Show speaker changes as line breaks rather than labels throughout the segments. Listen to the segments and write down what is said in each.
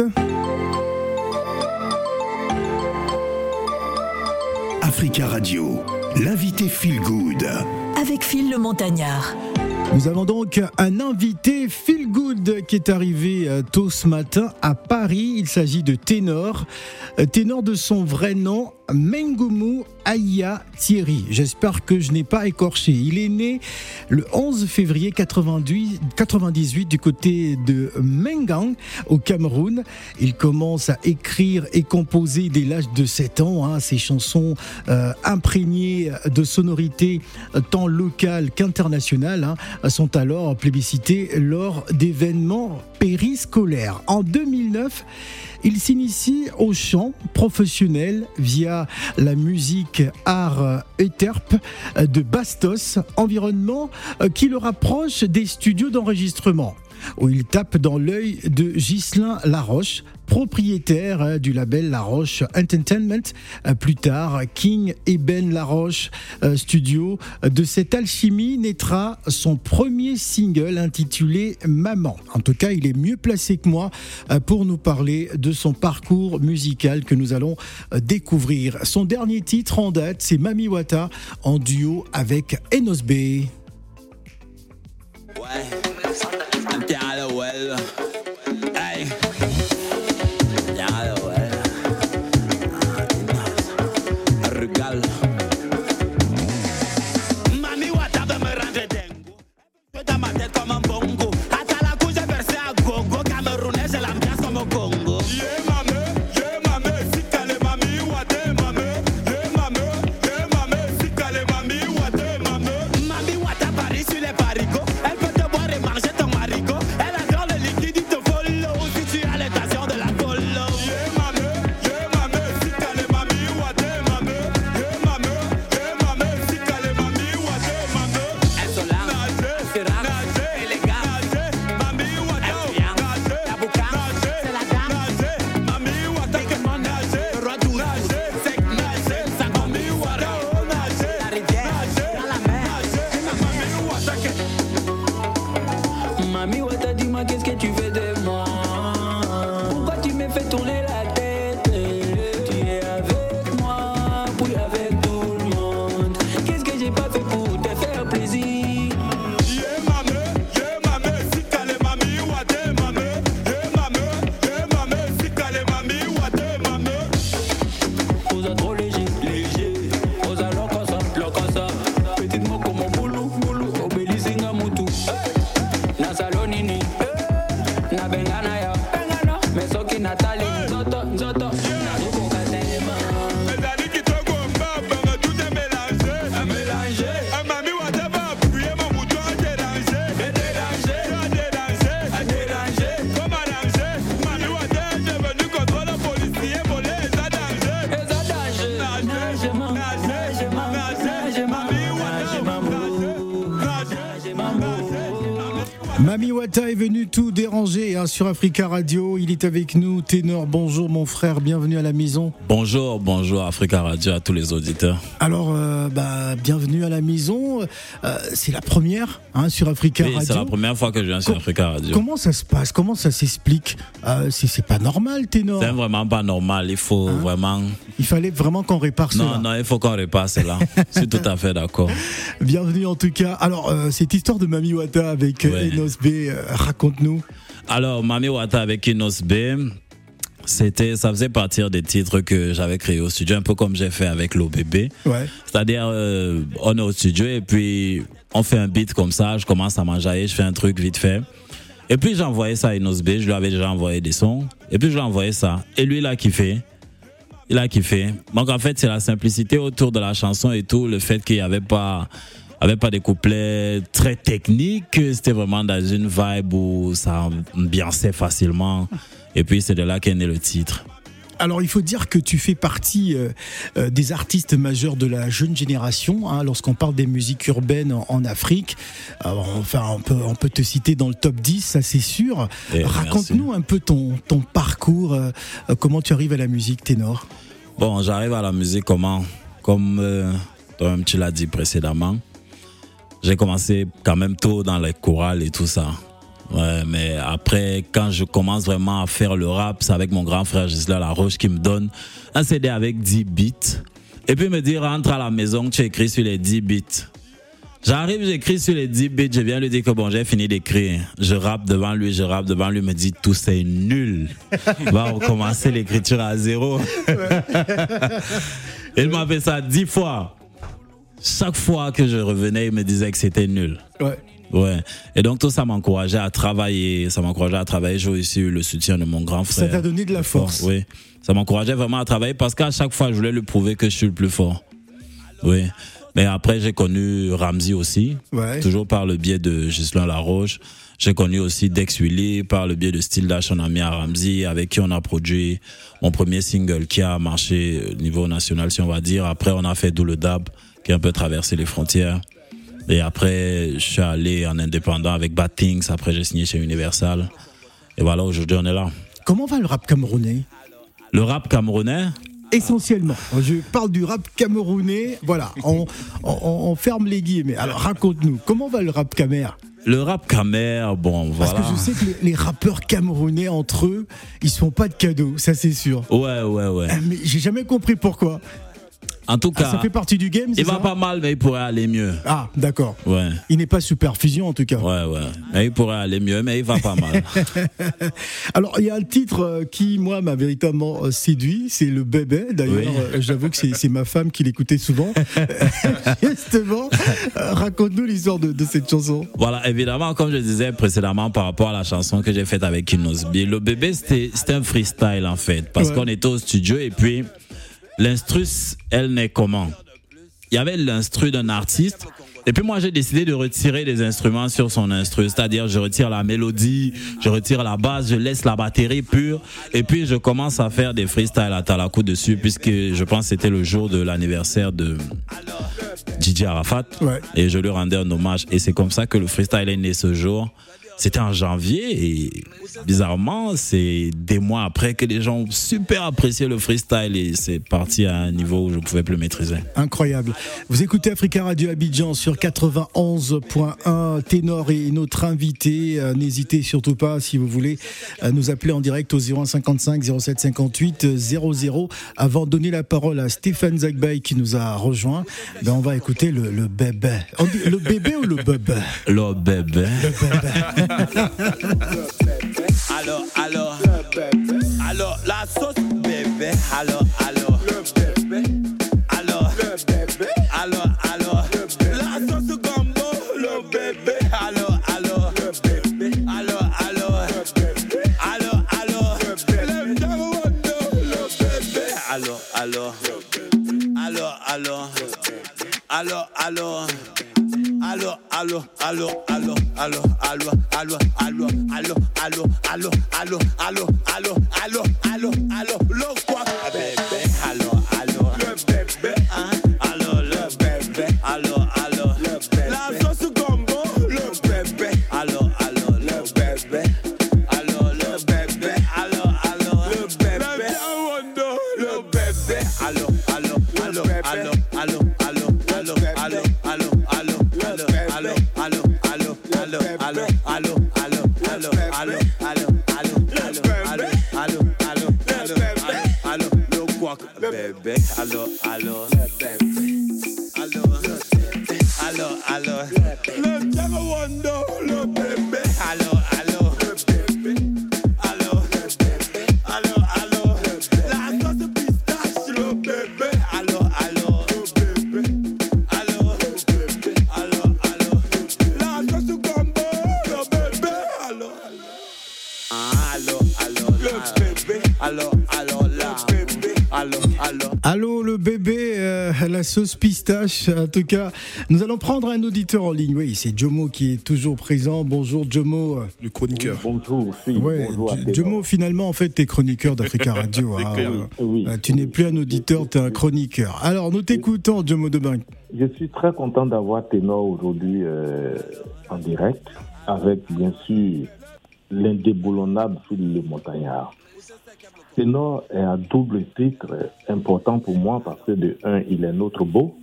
suite.
Africa Radio, l'invité Feel Good.
Avec Phil le Montagnard.
Nous avons donc un invité Feel Good qui est arrivé euh, tôt ce matin à Paris. Il s'agit de Ténor. Euh, ténor de son vrai nom, Mengumu Aya Thierry. J'espère que je n'ai pas écorché. Il est né le 11 février 98 du côté de Mengang au Cameroun. Il commence à écrire et composer dès l'âge de 7 ans. Hein. Ses chansons euh, imprégnées de sonorités tant locales qu'internationales hein, sont alors plébiscitées lors d'événements périscolaires. En 2009, il s'initie au chant professionnel via la musique art Euterpe de Bastos, environnement qui le rapproche des studios d'enregistrement où il tape dans l'œil de Ghislain Laroche, propriétaire hein, du label Laroche Entertainment. Euh, plus tard, King Eben Laroche euh, Studio. De cette alchimie naîtra son premier single intitulé Maman. En tout cas, il est mieux placé que moi euh, pour nous parler de son parcours musical que nous allons découvrir. Son dernier titre en date, c'est Mami Wata en duo avec Enos B. sur Africa Radio. Il est avec nous. Ténor, bonjour mon frère, bienvenue à la maison.
Bonjour, bonjour Africa Radio à tous les auditeurs.
Alors, euh, bah, bienvenue à la maison. Euh, c'est la première hein, sur Africa
oui,
Radio.
C'est la première fois que je viens sur Africa Radio.
Comment ça se passe? Comment ça s'explique? Euh, C'est pas normal, Ténor.
C'est vraiment pas normal. Il faut hein? vraiment.
Il fallait vraiment qu'on répare
non,
cela.
Non, il faut qu'on répare cela. Je suis tout à fait d'accord.
Bienvenue en tout cas. Alors, euh, cette histoire de Mami Wata avec ouais. Enos B, raconte-nous.
Alors, Mami Wata avec Enos B, c'était, ça faisait partir des titres que j'avais créés au studio, un peu comme j'ai fait avec l'OBB.
Ouais.
C'est-à-dire, euh, on est au studio et puis on fait un beat comme ça, je commence à manger, je fais un truc vite fait. Et puis j'ai envoyé ça à Enos B, je lui avais déjà envoyé des sons. Et puis je lui ai envoyé ça. Et lui, il a kiffé. Il a kiffé. Donc en fait, c'est la simplicité autour de la chanson et tout, le fait qu'il n'y avait pas avait pas des couplets très techniques, c'était vraiment dans une vibe où ça ambiançait facilement. Et puis c'est de là qu'est né le titre.
Alors il faut dire que tu fais partie euh, euh, des artistes majeurs de la jeune génération. Hein, Lorsqu'on parle des musiques urbaines en, en Afrique, Alors, enfin on peut, on peut te citer dans le top 10, ça c'est sûr.
Et
Raconte-nous un peu ton, ton parcours, euh, comment tu arrives à la musique ténor?
Bon, j'arrive à la musique comment? Comme euh, toi-même tu l'as dit précédemment, j'ai commencé quand même tôt dans les chorales et tout ça. Ouais, mais après, quand je commence vraiment à faire le rap, c'est avec mon grand frère Gisela Laroche qui me donne un CD avec 10 bits. Et puis me dit, rentre à la maison, tu écris sur les 10 bits. J'arrive, j'écris sur les 10 bits, je viens lui dire que bon, j'ai fini d'écrire. Je rappe devant lui, je rappe devant lui, il me dit tout c'est nul. Va recommencer l'écriture à zéro. il m'a fait ça 10 fois. Chaque fois que je revenais, il me disait que c'était nul.
Ouais.
Ouais. Et donc tout ça m'encourageait à travailler, ça m'encourageait à travailler. J'ai aussi eu le soutien de mon grand frère.
Ça t'a donné de la force.
Oui. Ça m'encourageait vraiment à travailler parce qu'à chaque fois, je voulais lui prouver que je suis le plus fort. Oui. Mais après, j'ai connu Ramsey aussi,
Ouais.
toujours par le biais de Gislain Laroche. J'ai connu aussi Dex Willy par le biais de Style Dash, on a mis à Ramsey, avec qui on a produit mon premier single qui a marché au niveau national, si on va dire. Après, on a fait D'où le Dab, qui a un peu traversé les frontières. Et après, je suis allé en indépendant avec Bad Things. Après, j'ai signé chez Universal. Et voilà, aujourd'hui, on est là.
Comment va le rap camerounais?
Le rap camerounais,
Essentiellement, je parle du rap camerounais. Voilà, on, on- on ferme les guillemets. Alors raconte-nous, comment va le rap camer
le rap camer, bon,
Parce
voilà.
que je sais que les, les rappeurs camerounais entre eux, ils se font pas de cadeaux, ça c'est sûr.
Ouais, ouais, ouais.
Euh, Mais j'ai jamais compris pourquoi.
En tout
Ah,
cas,
ça fait partie du game,
il va pas mal, mais il pourrait aller mieux.
Ah, d'accord.
Ouais,
Il n'est pas super fusion en tout cas.
ouais, ouais. Mais il pourrait aller mieux, mais il va pas mal.
Alors, il y a un titre euh, qui, moi, m'a véritablement euh, séduit, c'est le bébé. D'ailleurs,
Oui.
euh, j'avoue que c'est ma femme qui l'écoutait souvent. Justement, raconte-nous l'histoire de, de cette chanson.
Voilà, évidemment, comme je disais précédemment par rapport à la chanson que j'ai faite avec Kinosby, le bébé, c'était c'était un freestyle en fait, parce
Ouais.
qu'on était au studio et puis l'instru, elle n'est comment? Il y avait l'instru d'un artiste. Et puis moi j'ai décidé de retirer des instruments sur son instru, c'est-à-dire je retire la mélodie, je retire la basse, je laisse la batterie pure et puis je commence à faire des freestyles à Talakou dessus puisque je pense que c'était le jour de l'anniversaire de Gigi Arafat
Ouais.
et je lui rendais un hommage et c'est comme ça que le freestyle est né ce jour. C'était en janvier et bizarrement, c'est des mois après que les gens ont super apprécié le freestyle et c'est parti à un niveau où je pouvais plus maîtriser.
Incroyable. Vous écoutez Africa Radio Abidjan sur 91.1. Ténor est notre invité. Euh, N'hésitez surtout pas, si vous voulez, à nous appeler en direct au 0155 07 58 00. Avant de donner la parole à Stéphane Zagbay qui nous a rejoint, ben on va écouter le, le bébé. Le bébé ou le bébé
Le bébé.
allô, allô. Allô, la sauce bébé, allô, allô. Le bébé. Allô, le bébé. Allô, allô. La sauce gombo, le bébé, allô, allô. Le bébé. Allô, allô. Allô, allô. Le bébé. Le bébé. Allô, allô. Allô, allô. Allô, allô. Allo, allo, allo, allo, allo, allo, allo, allo, allo, allo, allo, allo, allo, allo, allo, allo, allo,
En tout cas, nous allons prendre un auditeur en ligne. Oui, c'est Jomo qui est toujours présent. Bonjour Jomo.
Le chroniqueur.
Bonjour,
Ouais,
Ténor.
Jomo, finalement, en fait, t'es chroniqueur d'Africa Radio. hein.
Oui.
Euh, tu n'es plus un auditeur, tu es un chroniqueur. Alors, nous t'écoutons, Jomo Debin.
Je suis très content d'avoir Ténor aujourd'hui euh, en direct, avec bien sûr l'indéboulonnable Phil le Montagnard. Ténor est à double titre important pour moi parce que de un, il est notre beau,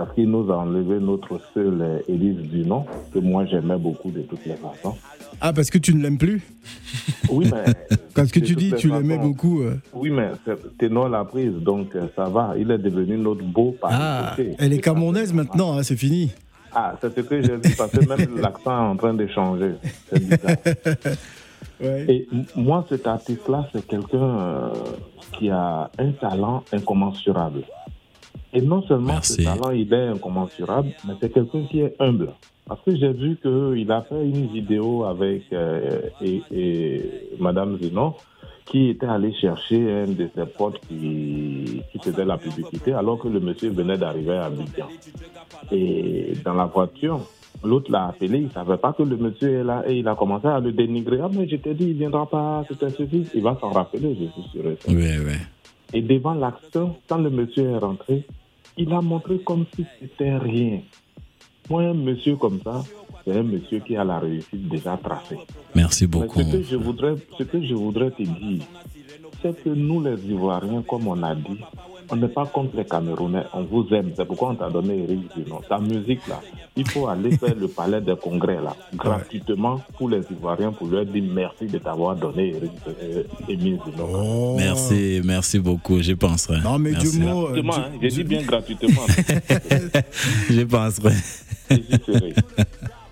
parce qu'il nous a enlevé notre seule Élise Dunon, que moi j'aimais beaucoup de toutes les façons.
Ah, parce que tu ne l'aimes plus?
Oui, mais.
Parce que tu dis tu l'aimais beaucoup. euh.
Oui, mais Ténor l'a prise, donc euh, ça va. Il est devenu notre beau par
Ah, elle est camerounaise maintenant, hein, c'est fini.
Ah, c'est ce que j'ai vu, parce que même l'accent est en train de changer. C'est bizarre.
Ouais.
Et moi, cet artiste-là, c'est quelqu'un euh, qui a un talent incommensurable. Et non seulement
Merci.
ce talent, il est incommensurable, mais c'est quelqu'un qui est humble. Parce que j'ai vu qu'il a fait une vidéo avec euh, et, et Madame Zinon, qui était allé chercher un de ses potes qui, qui faisait la publicité, alors que le monsieur venait d'arriver à Abidjan. Et dans la voiture, l'autre l'a appelé, il ne savait pas que le monsieur est là et il a commencé à le dénigrer. Ah, mais je t'ai dit, il ne viendra pas, c'est un ceci. Il va s'en rappeler, je suis sûr.
Oui, oui.
Et devant l'action, quand le monsieur est rentré, il a montré comme si c'était rien. Moi, un monsieur comme ça, c'est un monsieur qui a la réussite déjà tracée.
Merci
Mais
beaucoup.
ce que je voudrais, ce que je voudrais te dire, c'est que nous, les Ivoiriens, comme on a dit, on n'est pas contre les Camerounais, on vous aime. C'est pourquoi on t'a donné Eric Zinon. Ta musique, là, il faut aller faire le palais des congrès, là, gratuitement pour les Ivoiriens, pour leur dire merci de t'avoir donné Eric euh, Émile Zinon.
Oh.
Merci, merci beaucoup. J'y penserai.
Non, mais
Merci.
Dieu mot. euh,
Gratuitement, hein, j'ai dit bien gratuitement.
J'y penserai.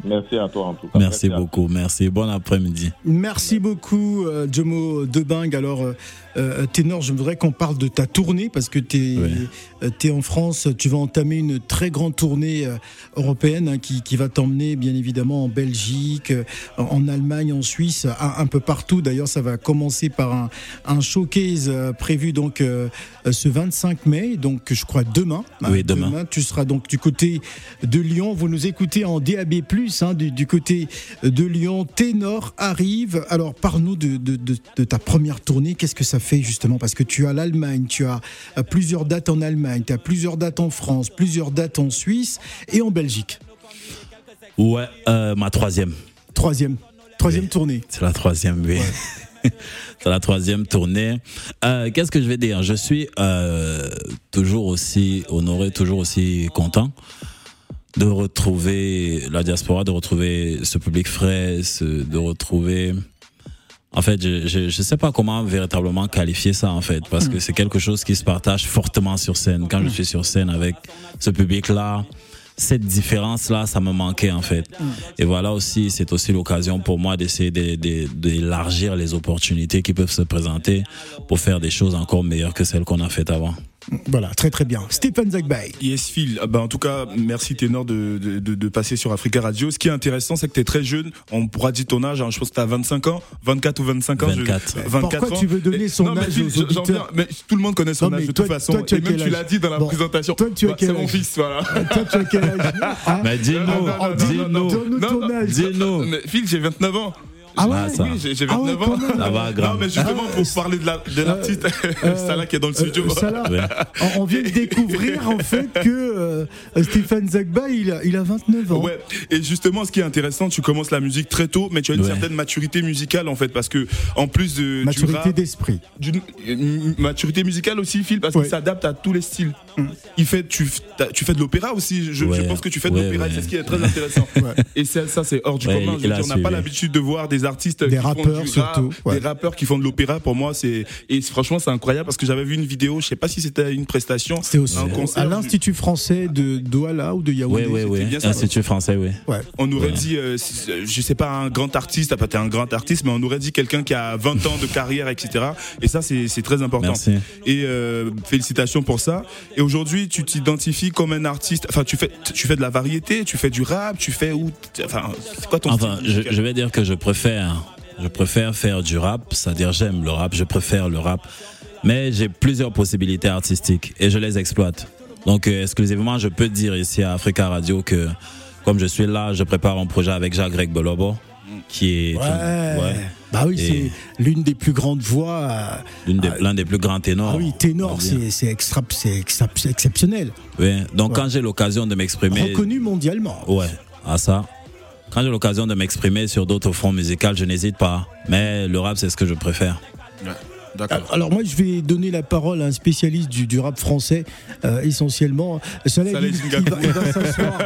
Merci à toi en tout cas.
Merci beaucoup. Merci. Bon après-midi.
Merci beaucoup, euh, Jomo Debing. Alors, euh, euh, Ténor, je voudrais qu'on parle de ta tournée parce que tu
Oui.
Es, en France. Tu vas entamer une très grande tournée euh, européenne hein, qui, qui va t'emmener, bien évidemment, en Belgique, euh, en Allemagne, en Suisse, un, un peu partout. D'ailleurs, ça va commencer par un, un showcase euh, prévu donc euh, euh, ce 25 mai, donc je crois demain. hein,
Oui, demain.
Tu seras donc du côté de Lyon. Vous nous écoutez en DAB+, hein, du, du côté de Lyon. Ténor arrive. Alors, parle-nous de, de- de- de ta première tournée. Qu'est-ce que ça fait justement? Parce que tu as l'Allemagne, tu as euh, plusieurs dates en Allemagne, tu as plusieurs dates en France, plusieurs dates en Suisse et en Belgique.
Ouais, euh, ma troisième.
Troisième, troisième
Oui.
tournée.
C'est la troisième, oui. C'est la troisième tournée. Euh, Qu'est-ce que je vais dire? Je suis euh, toujours aussi honoré, toujours aussi content de retrouver la diaspora, de retrouver ce public frais, de retrouver. En fait, je, je sais pas comment véritablement qualifier ça en fait, parce que c'est quelque chose qui se partage fortement sur scène. Quand je suis sur scène avec ce public-là, cette différence-là, ça me manquait en fait. Et voilà aussi, c'est aussi l'occasion pour moi d'essayer de- de- d'élargir les opportunités qui peuvent se présenter pour faire des choses encore meilleures que celles qu'on a faites avant.
Voilà, très très bien. Stéphane Zagbay.
Yes, Phil. Ah bah, en tout cas, merci Ténor de, de, de, de passer sur Africa Radio. Ce qui est intéressant, c'est que tu es très jeune. On pourra dire ton âge. hein. Je pense que tu as 25 ans, 24 ou 25 ans. je-
24.
24
Pourquoi
ans.
tu veux donner son
non, mais
âge
Phil,
aux
viens- mais tout le monde connaît son
Non, mais
âge de
toi-
toute façon.
toi, tu as
Et même
quel
tu l'as
âge
dit dans la
Bon.
présentation.
Toi, tu as
Bah,
quel
C'est mon
âge
fils, voilà.
Toi, tu as quel âge Hein
Mais dis-nous, dis-nous,
âge.
dis-nous.
Mais Phil, j'ai 29 ans.
Ah ouais
Ah, ça.
Oui, j'ai j'ai
Ah ouais,
29
quand
ans.
Ça va, grave.
Non, mais justement, pour parler de la- de l'artiste, Salah qui est dans le studio.
Euh, Salah,
Ouais.
on- on vient de découvrir en fait que euh, Stéphane Zagba, il a, il a 29 ans.
Ouais, et justement, ce qui est intéressant, tu commences la musique très tôt, mais tu as une
Ouais.
certaine maturité musicale en fait, parce que en plus de
Maturité d'esprit.
maturité musicale aussi, Phil, parce
Ouais.
qu'il s'adapte à tous les styles. Il fait, tu, tu fais de l'opéra aussi. Je, je
Ouais.
pense que tu fais de
Ouais,
l'opéra,
ouais.
c'est ce qui est très intéressant. Et ça, ça c'est hors du
Ouais,
commun. Je veux dire, on n'a pas l'habitude de voir des artistes
Des
qui font
rappeurs,
du rap,
surtout, ouais.
des rappeurs qui font de l'opéra. Pour moi, c'est et franchement, c'est incroyable parce que j'avais vu une vidéo. Je sais pas si c'était une prestation,
C'était aussi
un concert.
à l'Institut français de Douala ou de
Oui,
Yaoundé.
oui, oui.
bien ça.
Institut français, oui.
Ouais.
On aurait
Ouais.
dit, euh, euh, je sais pas, un grand artiste, t'as pas été un grand artiste, mais on aurait dit quelqu'un qui a 20 ans de carrière, etc. Et ça, c'est c'est très important.
Merci.
Et euh, félicitations pour ça. Et aujourd'hui, tu t'identifies comme un artiste. Enfin, tu fais, tu fais de la variété, tu fais du rap, tu fais où Enfin, c'est quoi ton
Enfin,
style
je,
musical?
je vais dire que je préfère, je préfère faire du rap, c'est-à-dire j'aime le rap, je préfère le rap, mais j'ai plusieurs possibilités artistiques et je les exploite. Donc euh, exclusivement, je peux dire ici à Africa Radio que comme je suis là, je prépare un projet avec Jacques Greg Bolobo, qui est
Ouais.
ouais,
Bah oui, c'est l'une des plus grandes voix. euh,
des- l'un des plus grands ténors.
Ah oui, ténor, c'est extra, c'est extra- exceptionnel.
Oui. Donc
Ouais.
quand j'ai l'occasion de m'exprimer,
Reconnu mondialement.
Ouais, à ça. Quand j'ai l'occasion de m'exprimer sur d'autres fronts musicaux, je n'hésite pas. Mais le rap, c'est ce que je préfère.
Alors moi je vais donner la parole à un spécialiste du, du rap français euh, essentiellement. Salah,
Salah
il,
Singakou.
il va, il va s'asseoir.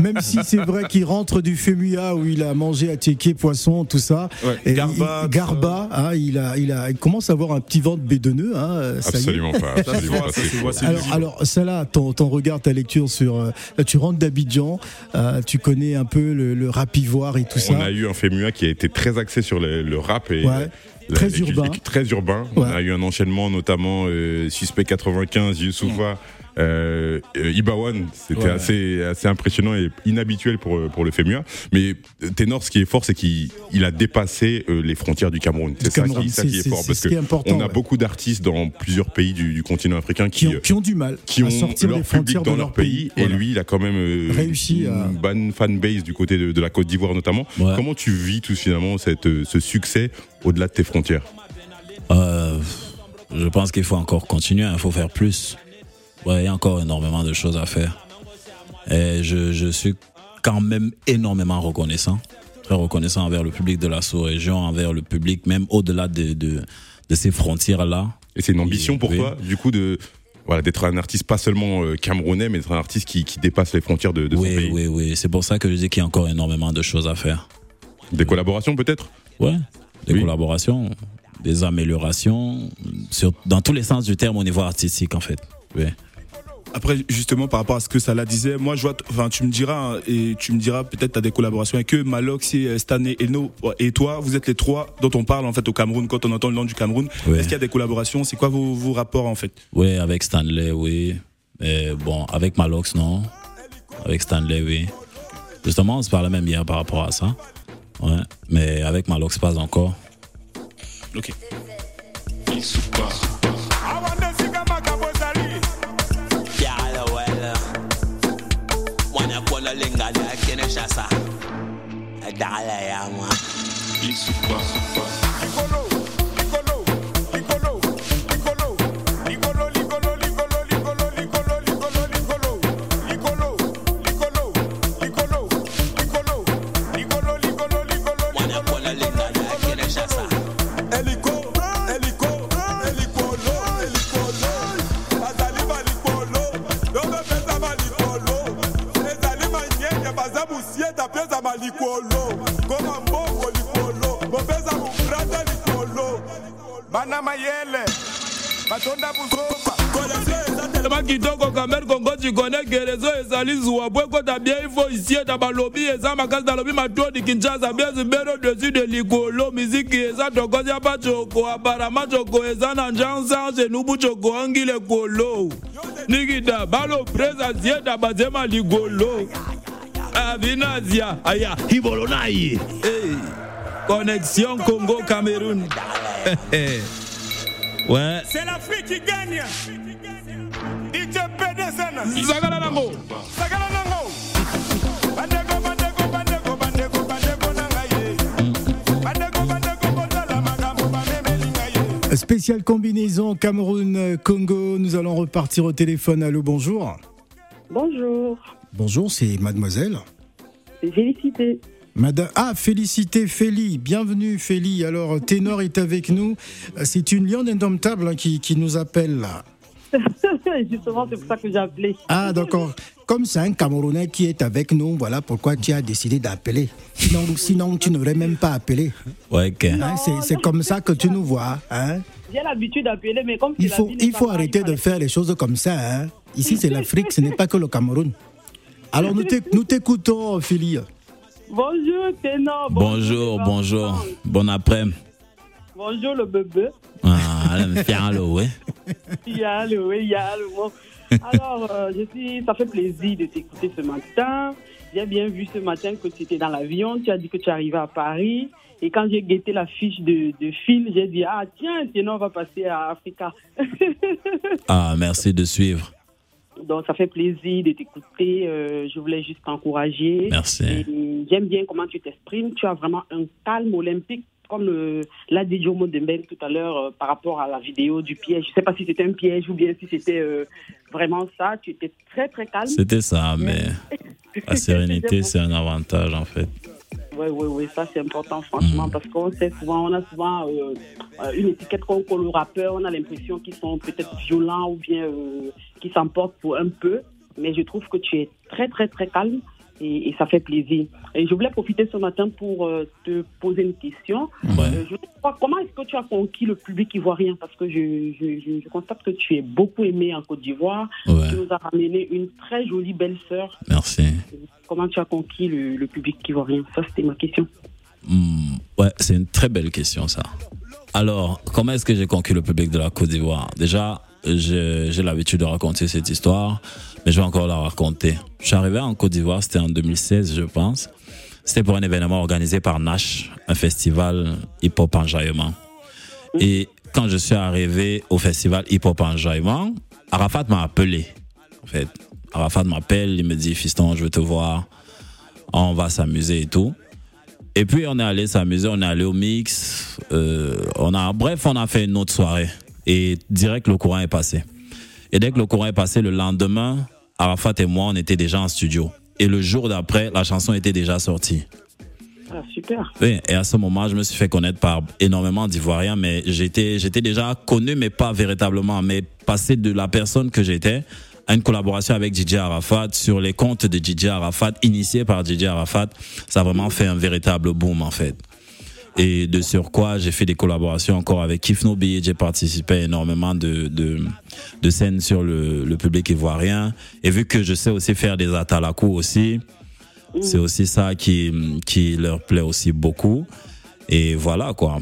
Même si c'est vrai qu'il rentre du Femuya où il a mangé à Tchéké, poisson, tout ça.
Ouais,
Et
Garba,
il, Garba, hein, il a, il a, il commence à avoir un petit ventre bédonneux. Hein.
Absolument pas. Absolument c'est
Alors, Salah, ton, ton regard, ta lecture sur, euh, tu rentres d'Abidjan, euh, tu connais un peu le, le rap ivoire et tout ça.
On a eu un FEMUA qui a été très axé sur le, le rap et
Ouais. Très urbain.
Très urbain. On a eu un enchaînement notamment euh, Suspect 95, Youssoufa, euh, euh, Ibawan. C'était
Ouais.
assez assez impressionnant et inhabituel pour pour le FEMUA. Mais euh, Ténor, ce qui est fort, c'est qu'il il a dépassé euh, les frontières du Cameroun. C'est ça
Cameroun,
qui, ça
c'est-
qui est fort parce que on a
ouais.
beaucoup d'artistes dans plusieurs pays du, du continent africain
qui
qui
ont, qui ont du mal
qui
à
ont
sortir
leur
des frontières
public dans
de
leur pays, et lui il a quand même euh,
Réussi à-
une bonne fanbase du côté de, de la Côte d'Ivoire notamment
Ouais.
comment tu vis tout finalement cette, ce succès au-delà de tes frontières?
Euh, je pense qu'il faut encore continuer, il faut faire plus. Ouais, il y a encore énormément de choses à faire. Et je, je suis quand même énormément reconnaissant, très reconnaissant envers le public de la sous-région, envers le public même au-delà de, de, de ces frontières-là.
et c'est une ambition pour
Oui.
toi du coup de voilà d'être un artiste pas seulement euh, camerounais mais d'être un artiste qui, qui dépasse les frontières de, de son
Oui,
pays
oui, oui. C'est pour ça que je dis qu'il y a encore énormément de choses à faire.
des collaborations peut-être?
Ouais, des
Oui.
collaborations, des améliorations, sur, dans tous les sens du terme au niveau artistique en fait. Oui.
Après, justement, par rapport à ce que Salah disait, moi, je vois, enfin, tu me diras, hein, et tu me diras, peut-être, t'as des collaborations avec eux, Malox, et euh, Stan et Eno, et toi, vous êtes les trois dont on parle, en fait, au Cameroun, quand on entend le nom du Cameroun.
Ouais.
Est-ce qu'il y a des collaborations? C'est quoi vos, vos rapports, en fait?
Oui, avec Stanley, oui. Et bon, avec Malox, non. Avec Stanley, oui. Justement, on se parlait même hier par rapport à ça. Ouais. Mais avec Malox, pas encore.
Ok.
Yala
dollar, yeah, man. It's possible. Balikolo. Koma mbongo likolo, bopesa bubrata likolo. Bana mayele, batonda buzoba.
Telema kitoko kamer kongo cikone gerezo ezali zuwa bwe kota bie ifo isie ta balobi eza makasi nalobi matodi kinshasa bie zibero dessus de likolo miziki eza tokosi ya bacoko aparama coko eza na njansange nubu coko ongi lekolo nikita balo presa zie ta bazema ligolo avinazia aya hey. connexion congo cameroun ouais
C'est l'Afrique qui gagne. DJ PDSN.
nango
nango.
Spéciale combinaison Cameroun-Congo. Nous allons repartir au téléphone. Allô, bonjour.
Bonjour,
Bonjour, c'est mademoiselle.
Félicité.
Madame, ah, félicité Félie, bienvenue Félie. Alors, Ténor est avec nous. C'est une lionne indomptable hein, qui, qui nous appelle là.
Justement, c'est pour ça que j'ai appelé.
Ah, d'accord. Comme c'est un Camerounais qui est avec nous, voilà pourquoi tu as décidé d'appeler. Sinon, sinon, tu n'aurais même pas appelé.
Ouais, ok.
Hein, c'est- c'est comme ça que tu nous vois. Hein.
J'ai l'habitude d'appeler, mais comme
Il
la
faut, il faut arrêter de faire les choses comme ça. hein. Ici, c'est l'Afrique, ce n'est pas que le Cameroun. Alors, nous t'éc- nous t'écoutons, Félie.
Bonjour, Ténor.
Bonjour, bonjour. Bon après.
Bonjour, le bébé.
Ah, elle me fait un lot, ouais.
Il y a le oui, il y a le bon. Alors, euh, je suis, ça fait plaisir de t'écouter ce matin. J'ai bien vu ce matin que tu étais dans l'avion. Tu as dit que tu arrivais à Paris. Et quand j'ai guetté la fiche de, de fil, j'ai dit Ah, tiens, Ténor va passer à Africa.
Ah, merci de suivre.
Donc, ça fait plaisir de t'écouter. Euh, je voulais juste t'encourager.
Merci.
Et J'aime bien comment tu t'exprimes. Tu as vraiment un calme olympique, comme euh, l'a dit Jomo Dembele tout à l'heure euh, par rapport à la vidéo du piège. Je ne sais pas si c'était un piège ou bien si c'était vraiment ça. Tu étais très, très calme.
C'était ça, mais la sérénité, c'est un avantage en fait.
Ouais, ouais, ouais, ça c'est important, franchement, parce qu'on sait souvent, on a souvent euh, une étiquette qu'on colle aux rappeurs, on a l'impression qu'ils sont peut-être violents ou bien euh, qu'ils s'emportent pour un peu, mais je trouve que tu es très, très, très calme et, et ça fait plaisir. Et je voulais profiter ce matin pour euh, te poser une question. Euh, je comment est-ce que tu as conquis le public ivoirien? Parce que je, je, je, je constate que tu es beaucoup aimé en Côte d'Ivoire.
Ouais.
Tu nous as ramené une très jolie belle-sœur.
Merci.
Comment tu as conquis le, le public ivoirien? Ça, c'était ma question.
Hmm, ouais, c'est une très belle question ça. Alors, comment est-ce que j'ai conquis le public de la Côte d'Ivoire? Déjà, j'ai l'habitude de raconter cette histoire, mais je vais encore la raconter. Je suis arrivé en Côte d'Ivoire, c'était en 2016, je pense. C'était pour un événement organisé par Nash, un festival hip-hop enjaillement. Et quand je suis arrivé au festival hip-hop enjaillement, Arafat m'a appelé. En fait, Arafat m'appelle, il me dit Fiston, je veux te voir, on va s'amuser et tout. Et puis on est allé s'amuser, on est allé au mix, euh, on a, bref, on a fait une autre soirée. Et direct le courant est passé. Et dès que le courant est passé, le lendemain, Arafat et moi, on était déjà en studio. Et le jour d'après, la chanson était déjà sortie.
Ah, super.
Oui, et à ce moment, je me suis fait connaître par énormément d'Ivoiriens, mais j'étais, j'étais déjà connu, mais pas véritablement. Mais passer de la personne que j'étais à une collaboration avec DJ Arafat sur les comptes de DJ Arafat, initié par DJ Arafat, ça a vraiment fait un véritable boom, en fait. Et de sur quoi j'ai fait des collaborations encore avec Kifnobi, j'ai participé à énormément de, de, de scènes sur le, le public ivoirien. Et vu que je sais aussi faire des atalakou aussi, c'est aussi ça qui, qui leur plaît aussi beaucoup. Et voilà quoi.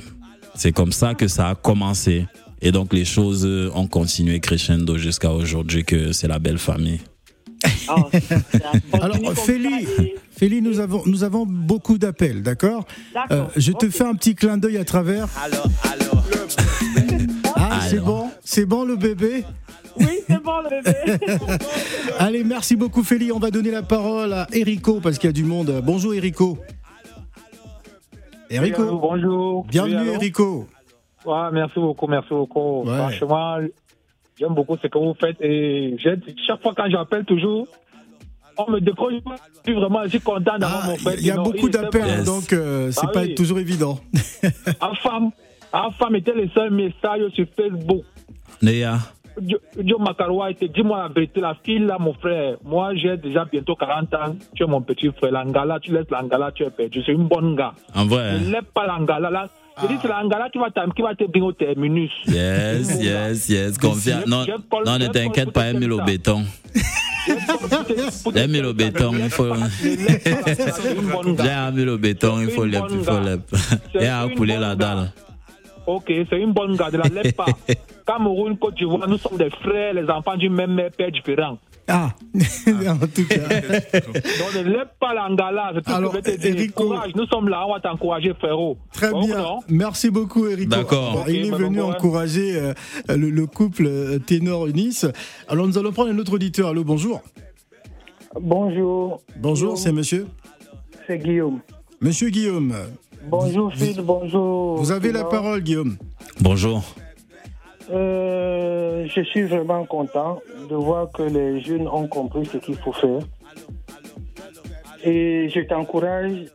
C'est comme ça que ça a commencé. Et donc les choses ont continué crescendo jusqu'à aujourd'hui que c'est la belle famille.
Alors, Félix, Félix, nous avons, nous avons beaucoup d'appels, d'accord? Euh, Je te fais un petit clin d'œil à travers. Ah, c'est bon C'est bon le bébé?
Oui, c'est bon le bébé.
Allez, merci beaucoup Félix. On va donner la parole à Erico parce qu'il y a du monde. Bonjour Erico. Erico.
Oui, bonjour.
Bienvenue
Oui.
Erico.
Ouais, merci beaucoup, merci beaucoup.
Ouais.
Franchement, j'aime beaucoup ce que vous faites et chaque fois quand j'appelle toujours, on me décroche pas. Je suis vraiment je suis content d'avoir mon frère.
Ah, Il y a beaucoup d'appels,
pas-
donc euh, c'est
Ah
pas
oui.
toujours évident.
En femme, en femme était le seul message sur Facebook.
Néa,
Jo- Joe Makaroua était, dis-moi la vérité, la fille là, mon frère, moi j'ai déjà bientôt 40 ans, tu es mon petit frère, l'angala, tu laisses l'angala, tu es perdu, je suis une bonne gars.
en vrai. hein?
Ne lève pas l'angala là. Je dis, c'est l'angala qui va t'am- qui va te bringuer au terminus.
Yes, yes, yes, confiance. Non, non, ne t'inquiète pas, aime le béton. Aime le béton, il faut. J'ai mis le béton, il faut le, il faut le. Et à couler la dalle.
Ok, c'est une bonne garde, la lève pas. Cameroun, Côte d'Ivoire, nous sommes des frères, les enfants du même mère, père différent.
Ah, en tout cas.
Donc ne lève pas l'angala, c'est tout ce que je vais te dire. Courage, nous sommes là, on va t'encourager, frérot.
Très
Bon,
bien. Merci beaucoup, Eric.
D'accord.
il est
bah,
venu
bon,
encourager euh, le, le couple euh, Ténor-Nice. Alors, nous allons prendre un autre auditeur. Allô, bonjour.
Bonjour.
Bonjour, c'est monsieur
C'est Guillaume.
Monsieur Guillaume.
Bonjour Phil, bonjour.
Vous avez la parole, Guillaume.
Bonjour.
Euh, je suis vraiment content de voir que les jeunes ont compris ce qu'il faut faire. Et je t'encourage.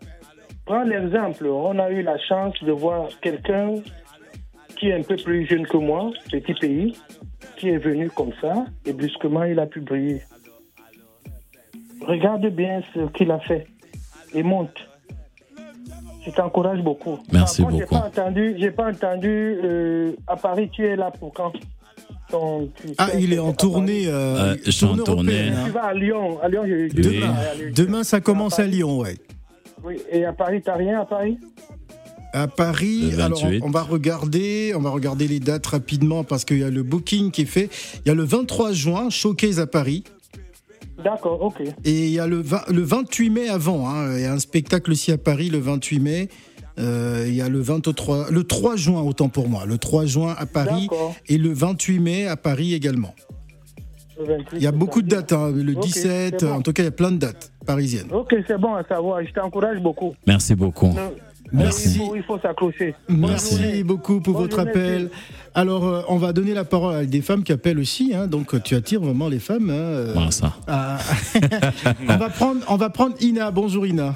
Prends l'exemple. On a eu la chance de voir quelqu'un qui est un peu plus jeune que moi, petit pays, qui est venu comme ça et brusquement il a pu briller. Regarde bien ce qu'il a fait et monte. Je t'encourage beaucoup.
Merci
contre,
beaucoup.
J'ai pas entendu, j'ai pas entendu euh, à Paris, tu es là pour quand? Ton- tu-
Ah, il est en tournée. euh,
Euh, je suis en
tournée hein.
Tu vas à Lyon. À Lyon, je, je-
Oui.
Demain, ça commence à Lyon, ouais.
Oui, et à Paris, t'as rien à Paris?
À Paris, alors
28.
on va regarder, on va regarder les dates rapidement parce qu'il y a le booking qui est fait. Il y a le 23 juin, showcase à Paris.
D'accord, ok.
Et il y a le, 20 le 28 mai avant. hein. Il y a un spectacle aussi à Paris le 28 mai. Euh, il y a le 23, le 3 juin autant pour moi. Le 3 juin à Paris et le 28 mai à Paris également.
Le 28,
Il y a beaucoup de dates. hein. Le
Ok,
17,
c'est bon.
en tout cas il y a plein de dates parisiennes.
Ok, c'est bon à savoir. Je t'encourage beaucoup.
Merci beaucoup.
Euh,
Merci.
Il faut, il faut s'accrocher.
Merci beaucoup pour
Bonne
votre
journée,
appel. Alors, euh, on va donner la parole à des femmes qui appellent aussi. hein. donc, euh, tu attires vraiment les femmes. hein, euh,
Voilà ça.
à- on, va prendre, on va prendre Ina. Bonjour Ina.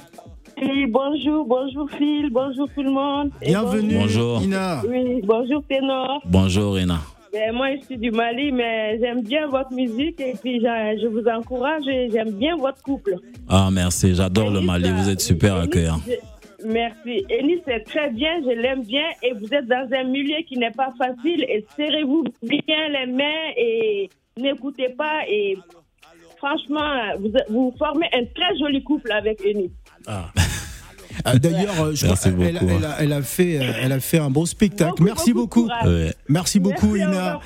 Oui, bonjour, bonjour Phil, bonjour tout le monde. Et
Bienvenue,
Bonjour.
Ina.
Oui, bonjour Ténor.
Bonjour, Ina.
Ben, moi, je suis du Mali, mais j'aime bien votre musique et puis je vous encourage et j'aime bien votre couple.
Ah, merci. J'adore le Mali. Vous êtes super accueillant.
Je- Merci. Enis, c'est très bien, je l'aime bien et vous êtes dans un milieu qui n'est pas facile et serrez-vous bien les mains et n'écoutez pas et franchement, vous, formez un très joli couple avec Enis.
Ah, D'ailleurs, euh, je crois- elle,
beaucoup.
elle a, elle a fait, euh, elle a fait un beau spectacle.
Beaucoup,
Merci
beaucoup.
Ouais.
Merci beaucoup,
Merci,
Ina.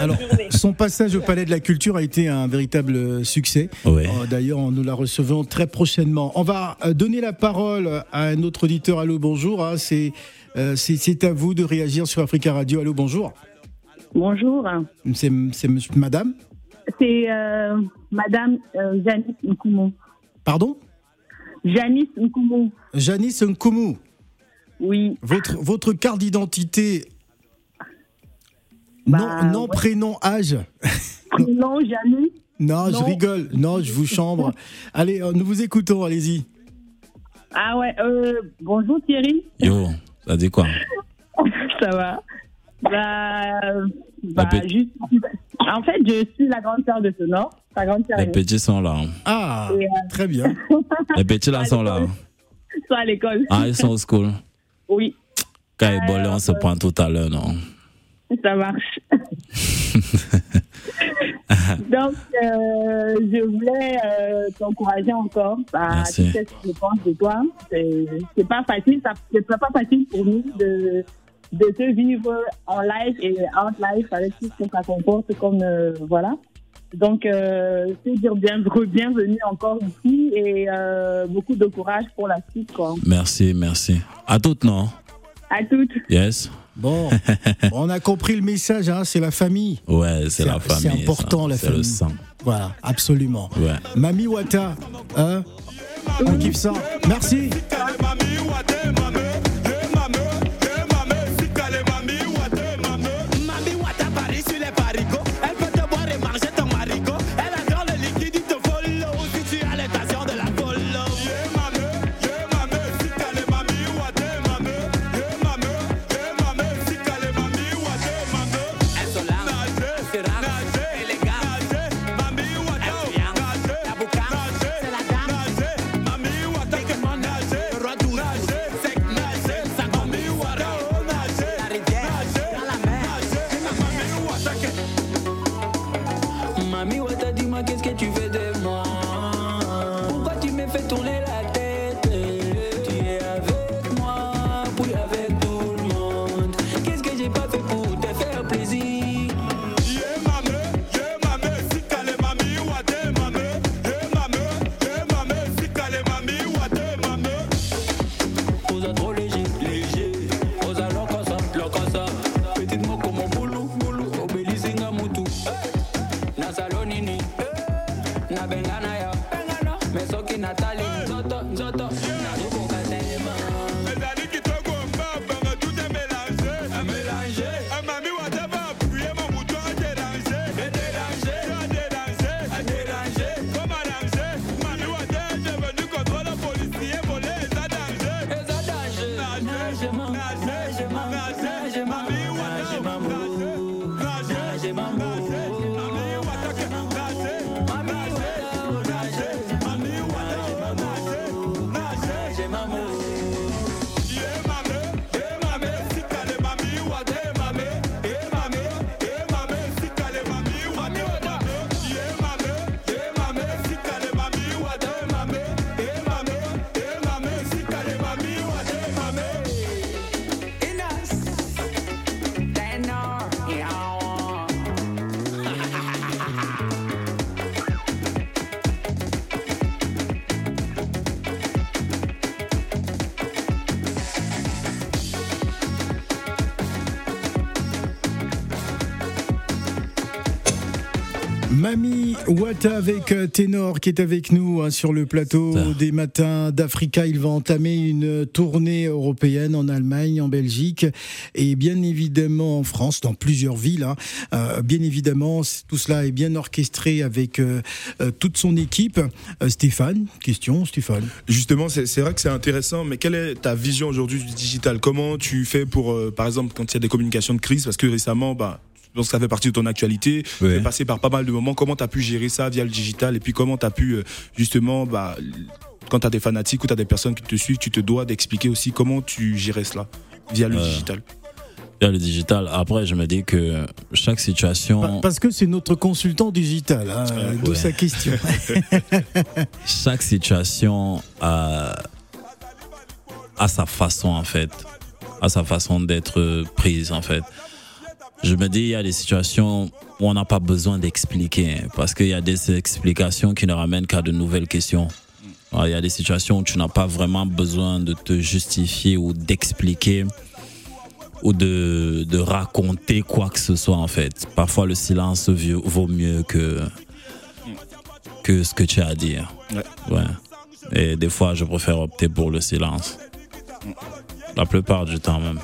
Alors, son passage au Palais de la Culture a été un véritable succès.
Ouais.
Euh, D'ailleurs, nous la recevons très prochainement. On va euh, donner la parole à un autre auditeur. Allô, bonjour. hein. C'est euh, c'est- c'est à vous de réagir sur Africa Radio. Allô, bonjour.
Bonjour,
C'est madame?
C'est euh, Madame euh, Janice.
Pardon?
Janice Nkumu,
Janice Nkoumou.
oui.
Votre, votre carte d'identité.
Bah,
nom, nom,
ouais.
prénom, âge.
Non, Janice.
Non, je
Non.
rigole. Non, je vous chambre. Allez, euh, nous vous écoutons. Allez-y.
Ah ouais, euh, bonjour Thierry,
Yo, ça dit quoi?
Ça va Bah, bah
La pe-
juste, en fait, je suis la grande sœur de Sonor, sa grande sœur
Les petits sont là.
Ah,
Et, euh,
très bien.
Les petits là sont là.
soit à l'école.
Ah, ils sont au school.
Oui,
Quand ils bolent, on se prend tout à l'heure, non
ça marche. Donc, euh, je voulais euh, t'encourager encore. Bah,
Merci.
tu sais ce que je pense de toi. C'est c'est pas facile, ça- c'est pas facile pour nous de, de te vivre en live et en live avec tout ce que ça comporte comme euh, voilà. Donc, euh, te dire bien, bienvenue encore ici et euh, beaucoup de courage pour la suite. Quoi.
Merci, merci. À toutes, non?
À toutes.
Yes
Bon, on a compris le message, hein, c'est la famille.
Ouais, c'est la famille.
C'est important,
ça.
la
C'est
famille.
le sang.
Voilà, absolument.
Ouais.
Mami Wata, hein, on kiffe ça. Merci.
Natalie Mami Wata
avec euh, Ténor qui est avec nous hein, sur le plateau des matins d'Africa. Il va entamer une tournée européenne en Allemagne, en Belgique et bien évidemment en France, dans plusieurs villes. hein. Euh, bien évidemment, tout cela est bien orchestré avec euh, toute son équipe. Euh, Stéphane, question Stéphane.
Justement, c'est c'est vrai que c'est intéressant, mais quelle est ta vision aujourd'hui du digital? Comment tu fais pour, euh, par exemple, quand il y a des communications de crise? Parce que récemment, bah, je pense que ça fait partie de ton actualité. Tu es passé par pas mal de moments. Comment tu as pu gérer ça via le digital? Et puis comment tu as pu, euh, justement, bah, quand tu as des fanatiques ou tu as des personnes qui te suivent, tu te dois d'expliquer aussi comment tu gérais cela via le
Euh,
digital?
Via le digital. Après, je me dis que chaque situation.
Pa- Parce que c'est notre consultant digital, hein, d'où
ouais.
sa question.
chaque situation a, a sa façon en fait, a sa façon d'être prise en fait. Je me dis, il y a des situations où on n'a pas besoin d'expliquer, hein, parce qu'il y a des explications qui ne ramènent qu'à de nouvelles questions. Alors, Il y a des situations où tu n'as pas vraiment besoin de te justifier ou d'expliquer ou de, de raconter quoi que ce soit en fait. Parfois le silence vaut mieux que, que ce que tu as à dire. Ouais. Et des fois, je préfère opter pour le silence. La plupart du temps même.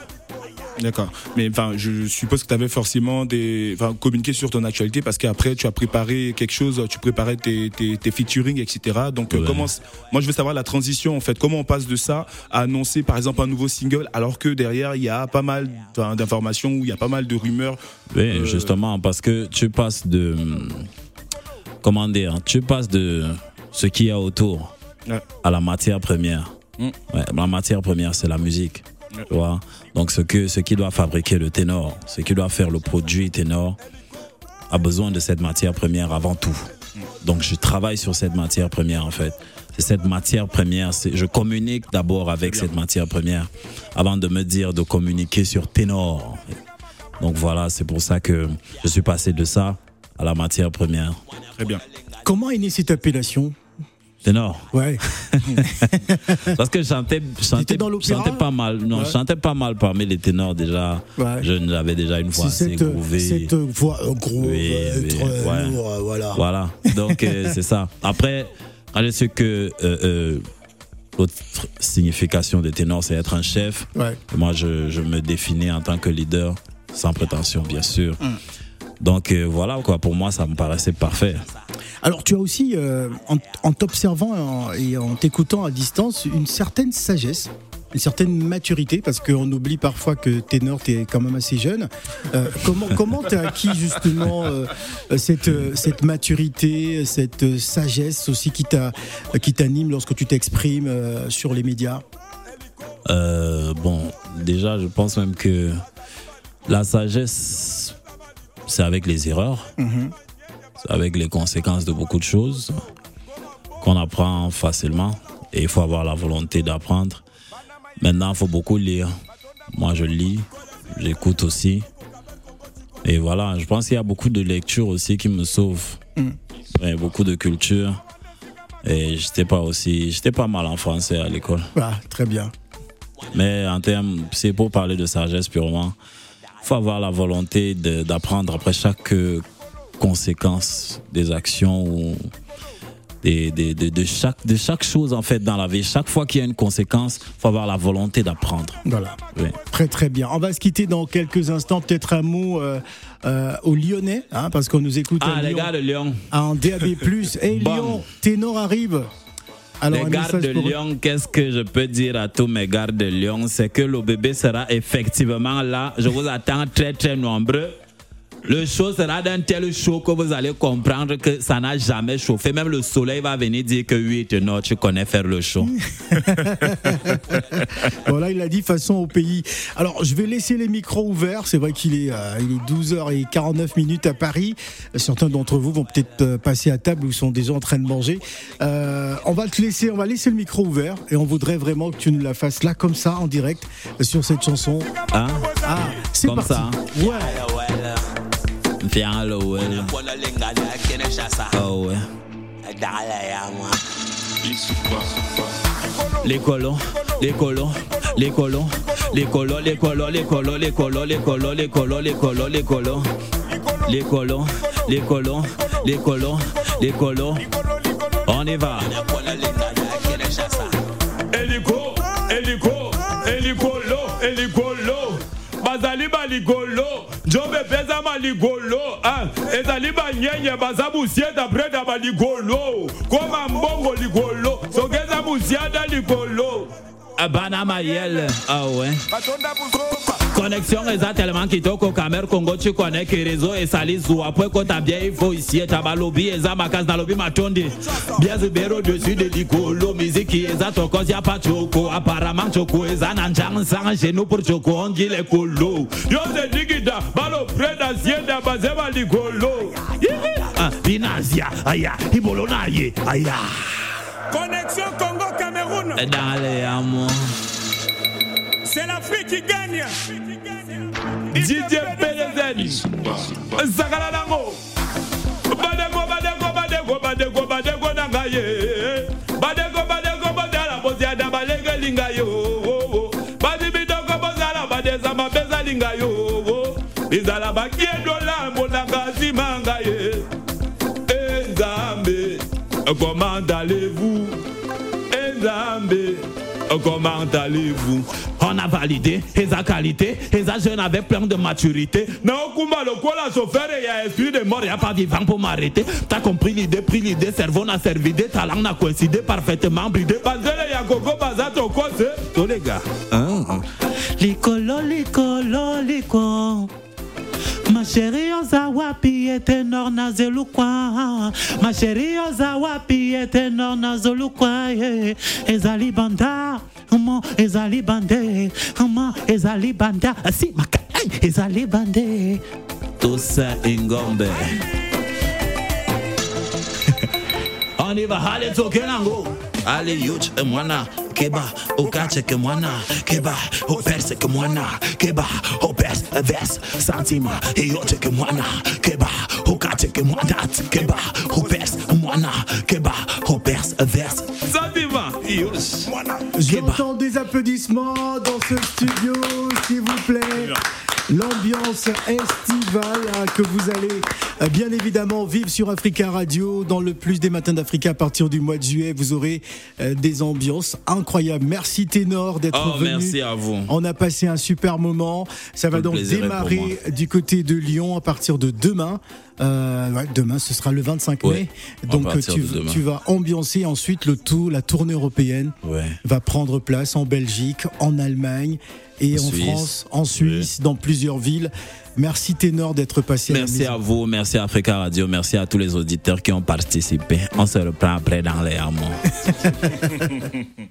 D'accord. Mais enfin, je suppose que tu avais forcément des, enfin, communiqué sur ton actualité parce qu'après tu as préparé quelque chose, tu préparais tes, tes, tes featuring, etc. Donc euh,
Ouais.
comment, moi je veux savoir la transition en fait. Comment on passe de ça à annoncer par exemple un nouveau single alors que derrière il y a pas mal d'informations ou il y a pas mal de rumeurs.
Oui,
Euh,
justement, parce que tu passes de. Comment dire Tu passes de ce qu'il y a autour à la matière première.
Mm.
Ouais, la matière première, c'est la musique. Tu Donc, ce, que, ce qui doit fabriquer le ténor, ce qui doit faire le produit ténor, a besoin de cette matière première avant tout. Donc, je travaille sur cette matière première, en fait. C'est cette matière première, je communique d'abord avec cette matière première avant de me dire de communiquer sur ténor. Donc voilà, c'est pour ça que je suis passé de ça à la matière première.
Très bien.
Comment est née cette appellation?
Ténor.
Ouais.
Parce que je chantais, chantais, pas mal. Non,
Ouais.
je chantais pas mal parmi les ténors déjà.
Ouais.
Je l'avais déjà une fois
C'est
assez
cette,
groové.
cette voix euh, groove,
Oui,
euh,
oui,
très
ouais.
lourd, euh, voilà.
Voilà. Donc euh, c'est ça. Après, je sais que euh, euh, l'autre signification de ténor, c'est être un chef.
Ouais.
Moi, je, je me définis en tant que leader, sans prétention, bien sûr.
Hum.
Donc euh, voilà, quoi. Pour moi, ça me paraissait parfait.
Alors tu as aussi, euh, en, en t'observant et en- t'écoutant à distance, une certaine sagesse. Une certaine maturité, parce qu'on oublie parfois que ténor, t'es quand même assez jeune. Euh, comment comment t'as acquis justement euh, cette cette maturité, cette sagesse aussi qui t'a qui t'anime lorsque tu t'exprimes euh, sur les médias?
Bon, déjà, je pense même que la sagesse, c'est avec les erreurs, c'est avec les conséquences de beaucoup de choses qu'on apprend facilement. Et il faut avoir la volonté d'apprendre. Maintenant, il faut beaucoup lire. Moi, je lis, j'écoute aussi. Et voilà, je pense qu'il y a beaucoup de lectures aussi qui me sauvent.
Mm.
Ouais, beaucoup de culture. Et j'étais pas aussi, j'étais pas mal en français à l'école.
Ah, très bien.
Mais en termes, c'est pour parler de sagesse purement. Il faut avoir la volonté d'apprendre après chaque euh, conséquence des actions ou des, des- de, de chaque, de chaque chose en fait dans la vie. Chaque fois qu'il y a une conséquence, il faut avoir la volonté d'apprendre.
Voilà.
Oui.
Très très bien. On va se quitter dans quelques instants. Peut-être un mot euh, euh, aux Lyonnais, hein, parce qu'on nous écoute
Ah,
à
les
Lyon,
gars de Lyon.
en DAB+. Et
Bon.
Lyon, Ténor arrive. Alors,
les
message
de. Lyon, qu'est-ce que je peux dire à tous mes gars de Lyon C'est que le bébé sera effectivement là. Je vous attends très très nombreux. Le show sera d'un tel show que vous allez comprendre que ça n'a jamais chauffé. Même le soleil va venir dire que oui, non, tu connais faire le show.
Voilà, il a dit façon au pays. Alors, je vais laisser les micros ouverts. C'est vrai qu'il est, euh, il est 12h49 minutes à Paris. Certains d'entre vous vont peut-être euh, passer à table ou sont déjà en train de manger. Euh, on va te laisser, on va laisser le micro ouvert et on voudrait vraiment que tu nous la fasses là, comme ça, en direct, sur cette chanson.
Hein?
Ah, c'est
Comme
parti.
ça.
Ouais.
Viens, le well. Oh ouais. Les colons, les colons, les colons, les colons, les colons, les colons, les colons, les colons, les colons, les colons, les colons, les colons, les colons, les colons, les colos, les colos. On y va.
Hélico, hélico, hélicolo, hélicolo. bazali baligolo peza maligolo ah, ezali banyenye baza busieda breda baligolo. Koma mbongo ligolo soki eza busiada ligolo
bana mayele ah ouais. Connexion eza tellement kitoko kamer connais que réseau esali zuwa po ekota bien ifo ici eta balobi eza makasi nalobi matondi. Bien zibero dessus de miziki eza tokosi apa choko apparemment choko eza na pour
sieda
na ye aya
Connexion Congo-Cameroun.
Dans les amours.
C'est l'Afrique qui gagne.
DJ PDZ. Zakala Dango. Badego, badego, badego, badego, badego, nangaye. Badego, badego, badala, bozada, balega, lingayo. Badibidoko, bozala, badeza, mabeza, lingayo. Izala, bakie, dola, mbonanga, zimanga, ye. Eh, Nzambe, comment allez-vous?
Comment allez-vous? On a validé eza qualité, eza jeune avec plein de maturité. naokumba lokola chauffeur et ya esprit de mort, y a pas vivant pour m'arrêter. T'as compris l'idée, pris l'idée, cerveau n'a servi de talent n'a coïncidé parfaitement bridé. Bazele ya koko baza tokose. To les gars. Hein? Likolo, likolo, liko. Ma chérie oh, oza wapi ete nor na zelukwa Ma chérie oh, oza wapi ete nor na zolukwa yeah. Ezali banda Mo ezali bande Mo ezali banda. Ah, si maka ezali bande Tosa ingombe. On y va, allez toke nango. Allez yuch eh, e mwana Keba, ukache ke mwana. Keba, uperse ke mwana. Keba, upers, vers Santima, yote ke mwana. Keba, ukache ke mwana. Keba, upers, mwana. Keba, upers, vers. Santima, yuch
J'entends des applaudissements dans ce studio, s'il vous plaît. L'ambiance estivale hein, que vous allez euh, bien évidemment vivre sur Africa Radio dans le plus des matins d'Africa à partir du mois de juillet. Vous aurez euh, des ambiances incroyables. Merci Ténor d'être
Oh,
venu.
merci à vous.
On a passé un super moment. Ça va donc démarrer du côté de Lyon à partir de demain. Euh, ouais, demain, ce sera le 25
Ouais,
mai. Donc
partir
tu,
de
tu vas ambiancer ensuite le tout, la tournée européenne
Ouais.
va prendre place en Belgique, en Allemagne et
En.
France, en Suisse, dans plusieurs villes. Merci Ténor d'être passé
Merci
à la
à vous, merci à Africa Radio, merci à tous les auditeurs qui ont participé. On se reprend après dans les amours.